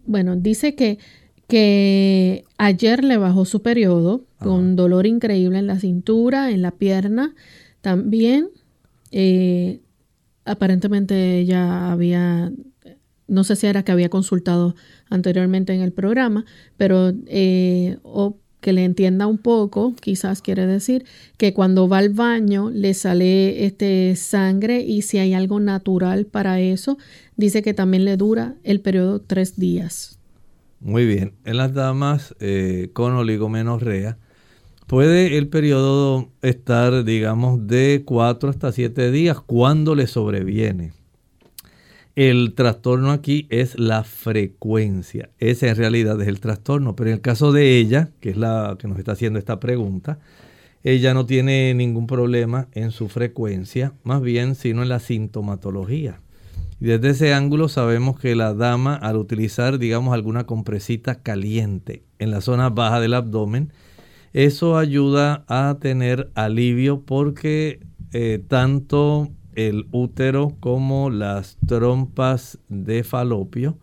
Speaker 1: bueno, dice que, que ayer le bajó su periodo con dolor increíble en la cintura, en la pierna, también. Eh, aparentemente ella había, no sé si era que había consultado anteriormente en el programa, pero eh, o que le entienda un poco, quizás quiere decir que cuando va al baño le sale este sangre y si hay algo natural para eso, dice que también le dura el periodo tres días.
Speaker 2: Muy bien, en las damas eh, con oligomenorrea, Puede el periodo estar, digamos, de 4 hasta 7 días cuando le sobreviene. El trastorno aquí es la frecuencia. Ese en realidad es el trastorno. Pero en el caso de ella, que es la que nos está haciendo esta pregunta, ella no tiene ningún problema en su frecuencia, más bien sino en la sintomatología. Y desde ese ángulo sabemos que la dama al utilizar, digamos, alguna compresita caliente en la zona baja del abdomen, eso ayuda a tener alivio porque eh, tanto el útero como las trompas de falopio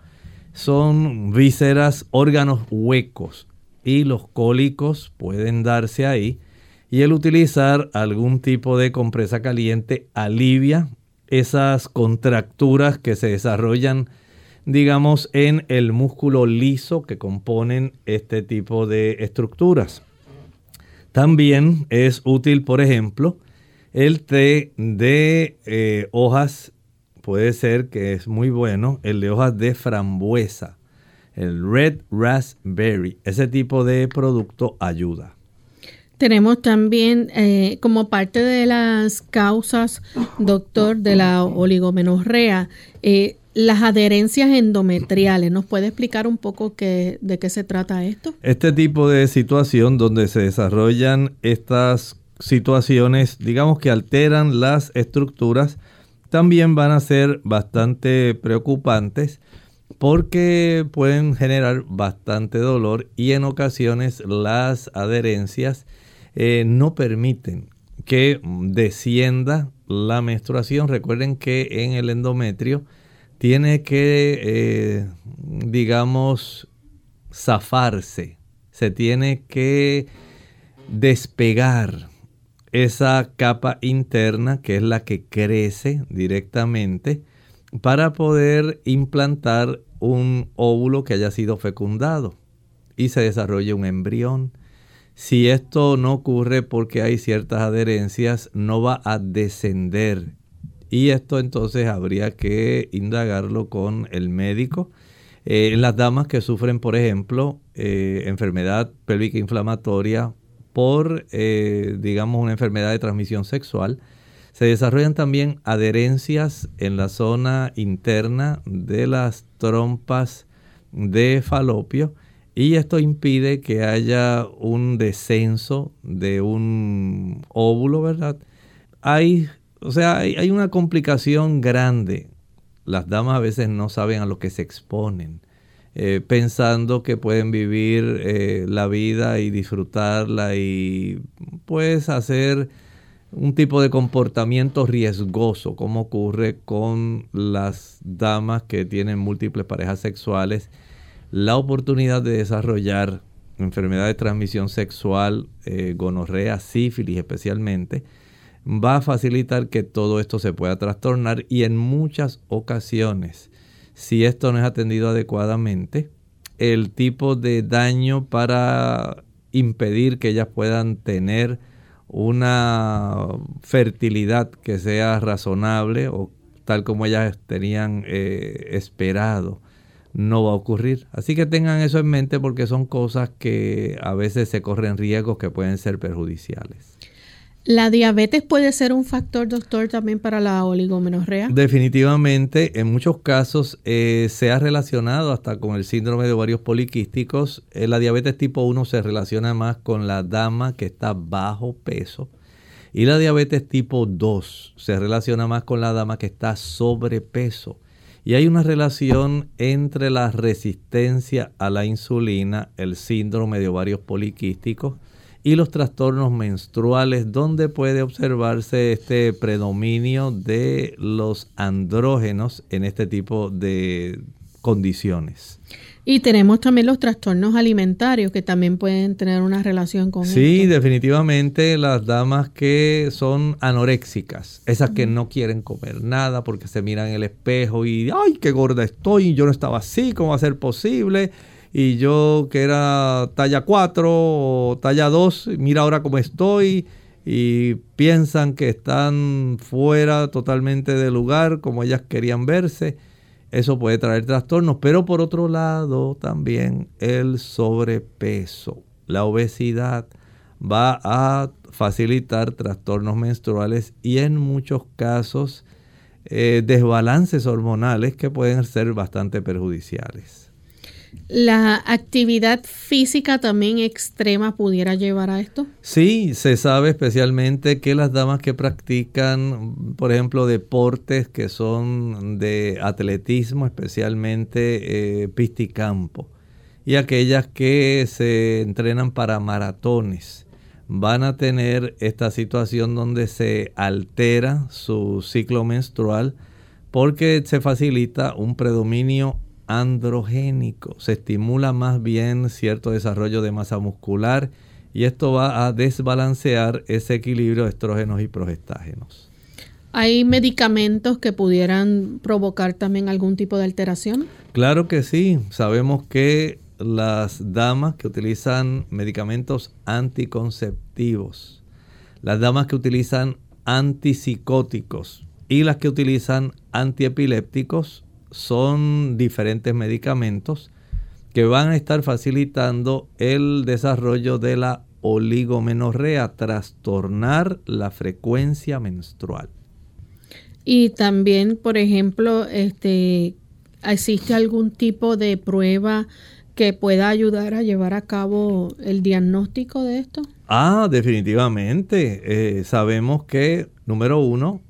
Speaker 2: son vísceras, órganos huecos y los cólicos pueden darse ahí y el utilizar algún tipo de compresa caliente alivia esas contracturas que se desarrollan digamos, en el músculo liso que componen este tipo de estructuras. También es útil, por ejemplo, el té de eh, hojas, puede ser que es muy bueno, el de hojas de frambuesa, el red raspberry. Ese tipo de producto ayuda.
Speaker 1: Tenemos también eh, como parte de las causas, doctor, de la oligomenorrea, eh, las adherencias endometriales. ¿Nos puede explicar un poco qué, de qué se trata esto?
Speaker 2: Este tipo de situación donde se desarrollan estas situaciones, digamos que alteran las estructuras, también van a ser bastante preocupantes porque pueden generar bastante dolor y en ocasiones las adherencias eh, no permiten que descienda la menstruación. Recuerden que en el endometrio tiene que, eh, digamos, zafarse, se tiene que despegar esa capa interna que es la que crece directamente para poder implantar un óvulo que haya sido fecundado y se desarrolle un embrión. Si esto no ocurre porque hay ciertas adherencias, no va a descender. Y esto entonces habría que indagarlo con el médico. Eh, en las damas que sufren, por ejemplo, eh, enfermedad pélvica inflamatoria por, eh, digamos, una enfermedad de transmisión sexual, se desarrollan también adherencias en la zona interna de las trompas de falopio y esto impide que haya un descenso de un óvulo, ¿verdad? Hay, o sea, hay, una complicación grande. Las damas a veces no saben a lo que se exponen, eh, pensando que pueden vivir eh, la vida y disfrutarla y pues hacer un tipo de comportamiento riesgoso, como ocurre con las damas que tienen múltiples parejas sexuales la oportunidad de desarrollar enfermedad de transmisión sexual, eh, gonorrea, sífilis especialmente, va a facilitar que todo esto se pueda trastornar y en muchas ocasiones, si esto no es atendido adecuadamente, el tipo de daño para impedir que ellas puedan tener una fertilidad que sea razonable o tal como ellas tenían eh, esperado no va a ocurrir. Así que tengan eso en mente porque son cosas que a veces se corren riesgos que pueden ser perjudiciales.
Speaker 1: ¿La diabetes puede ser un factor, doctor, también para la oligomenorrea?
Speaker 2: Definitivamente, en muchos casos eh, se ha relacionado hasta con el síndrome de ovarios poliquísticos. Eh, la diabetes tipo 1 se relaciona más con la dama que está bajo peso. Y la diabetes tipo 2 se relaciona más con la dama que está sobrepeso. Y hay una relación entre la resistencia a la insulina, el síndrome de ovarios poliquísticos y los trastornos menstruales, donde puede observarse este predominio de los andrógenos en este tipo de condiciones.
Speaker 1: Y tenemos también los trastornos alimentarios que también pueden tener una relación con
Speaker 2: Sí, definitivamente las damas que son anoréxicas, esas que no quieren comer nada porque se miran en el espejo y, ay, qué gorda estoy, yo no estaba así, ¿cómo va a ser posible? Y yo que era talla 4 o talla 2, mira ahora cómo estoy y piensan que están fuera totalmente de lugar como ellas querían verse eso puede traer trastornos, pero por otro lado también el sobrepeso, la obesidad va a facilitar trastornos menstruales y en muchos casos eh, desbalances hormonales que pueden ser bastante perjudiciales.
Speaker 1: ¿La actividad física también extrema pudiera llevar a esto?
Speaker 2: Sí, se sabe especialmente que las damas que practican, por ejemplo, deportes que son de atletismo, especialmente eh, pisticampo, y aquellas que se entrenan para maratones, van a tener esta situación donde se altera su ciclo menstrual porque se facilita un predominio androgénico. Se estimula más bien cierto desarrollo de masa muscular y esto va a desbalancear ese equilibrio de estrógenos y progestágenos.
Speaker 1: ¿Hay medicamentos que pudieran provocar también algún tipo de alteración?
Speaker 2: Claro que sí. Sabemos que las damas que utilizan medicamentos anticonceptivos, las damas que utilizan antipsicóticos y las que utilizan antiepilépticos son diferentes medicamentos que van a estar facilitando el desarrollo de la oligomenorrea, trastornar la frecuencia menstrual.
Speaker 1: Y también, por ejemplo, este, ¿existe algún tipo de prueba que pueda ayudar a llevar a cabo el diagnóstico de esto?
Speaker 2: Ah, definitivamente. Eh, sabemos que, número uno,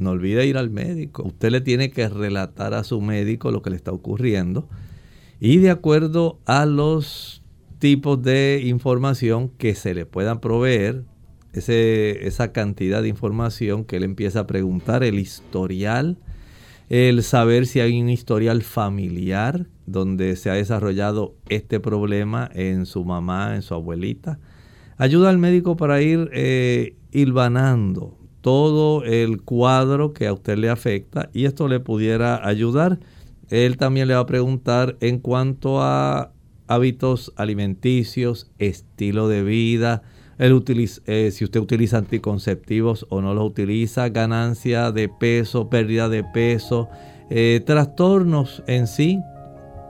Speaker 2: no olvide ir al médico. Usted le tiene que relatar a su médico lo que le está ocurriendo. Y de acuerdo a los tipos de información que se le puedan proveer, ese, esa cantidad de información que él empieza a preguntar, el historial, el saber si hay un historial familiar donde se ha desarrollado este problema en su mamá, en su abuelita. Ayuda al médico para ir eh, hilvanando todo el cuadro que a usted le afecta y esto le pudiera ayudar. Él también le va a preguntar en cuanto a hábitos alimenticios, estilo de vida, eh, si usted utiliza anticonceptivos o no los utiliza, ganancia de peso, pérdida de peso, eh, trastornos en sí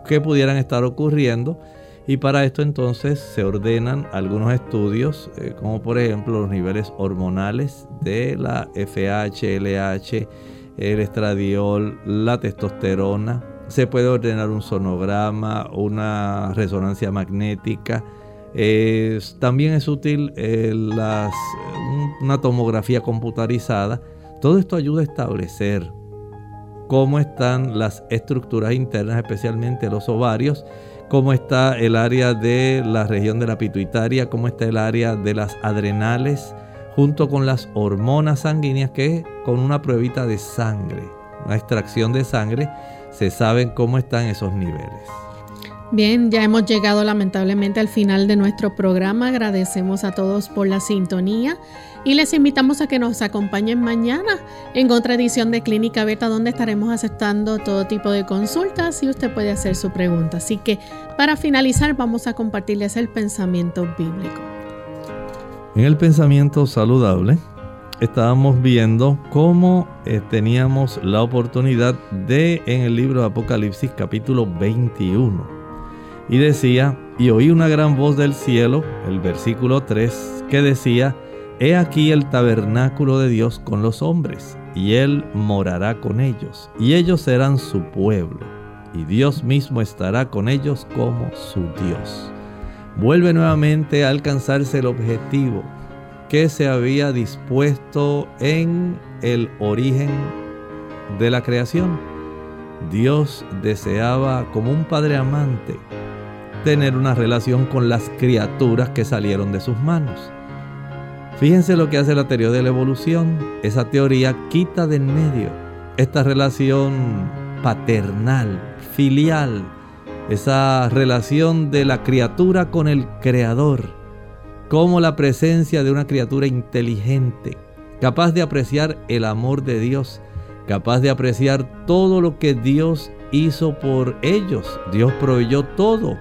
Speaker 2: que pudieran estar ocurriendo. Y para esto entonces se ordenan algunos estudios, eh, como por ejemplo los niveles hormonales de la FH, LH, el estradiol, la testosterona. Se puede ordenar un sonograma, una resonancia magnética, también es útil eh, una tomografía computarizada. Todo esto ayuda a establecer cómo están las estructuras internas, especialmente los ovarios, cómo está el área de la región de la pituitaria, cómo está el área de las adrenales, junto con las hormonas sanguíneas que con una pruebita de sangre, una extracción de sangre, se saben cómo están esos niveles.
Speaker 1: Bien, ya hemos llegado lamentablemente al final de nuestro programa. Agradecemos a todos por la sintonía y les invitamos a que nos acompañen mañana en otra edición de Clínica Beta donde estaremos aceptando todo tipo de consultas y usted puede hacer su pregunta. Así que para finalizar vamos a compartirles el pensamiento bíblico.
Speaker 2: En el pensamiento saludable estábamos viendo cómo eh, teníamos la oportunidad de en el libro de Apocalipsis capítulo 21 y decía, y oí una gran voz del cielo, el versículo 3, que decía, He aquí el tabernáculo de Dios con los hombres, y Él morará con ellos, y ellos serán su pueblo, y Dios mismo estará con ellos como su Dios. Vuelve nuevamente a alcanzarse el objetivo que se había dispuesto en el origen de la creación. Dios deseaba como un padre amante tener una relación con las criaturas que salieron de sus manos. Fíjense lo que hace la teoría de la evolución. Esa teoría quita de en medio esta relación paternal, filial, esa relación de la criatura con el creador, como la presencia de una criatura inteligente, capaz de apreciar el amor de Dios, capaz de apreciar todo lo que Dios hizo por ellos. Dios proveyó todo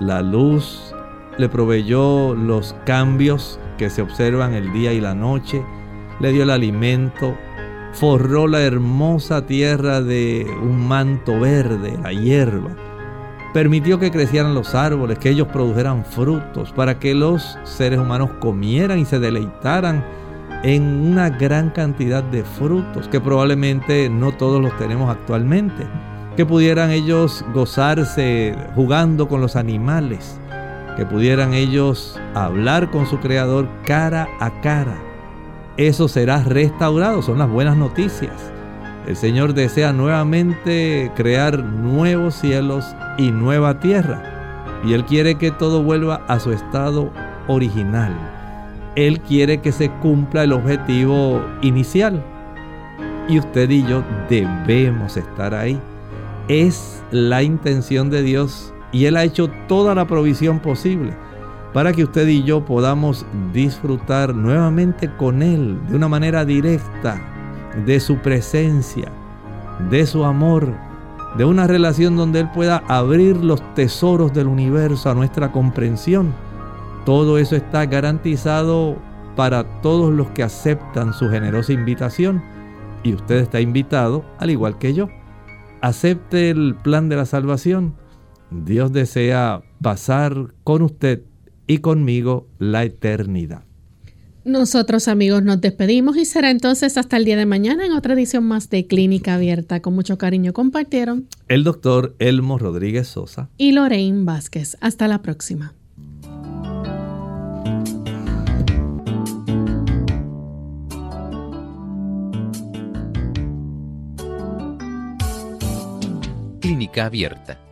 Speaker 2: la luz, le proveyó los cambios que se observan el día y la noche, le dio el alimento, forró la hermosa tierra de un manto verde, la hierba, permitió que crecieran los árboles, que ellos produjeran frutos, para que los seres humanos comieran y se deleitaran en una gran cantidad de frutos que probablemente no todos los tenemos actualmente que pudieran ellos gozarse jugando con los animales, que pudieran ellos hablar con su creador cara a cara. Eso será restaurado, son las buenas noticias. El Señor desea nuevamente crear nuevos cielos y nueva tierra. Y Él quiere que todo vuelva a su estado original. Él quiere que se cumpla el objetivo inicial. Y usted y yo debemos estar ahí es la intención de Dios y Él ha hecho toda la provisión posible para que usted y yo podamos disfrutar nuevamente con Él de una manera directa, de su presencia, de su amor, de una relación donde Él pueda abrir los tesoros del universo a nuestra comprensión. Todo eso está garantizado para todos los que aceptan su generosa invitación. Y usted está invitado, al igual que yo. Acepte el plan de la salvación. Dios desea pasar con usted y conmigo la eternidad.
Speaker 1: Nosotros amigos nos despedimos y será entonces hasta el día de mañana en otra edición más de Clínica Abierta. Con mucho cariño compartieron
Speaker 2: el doctor Elmo Rodríguez Sosa
Speaker 1: y Lorraine Vázquez. Hasta la próxima.
Speaker 11: Clínica Abierta.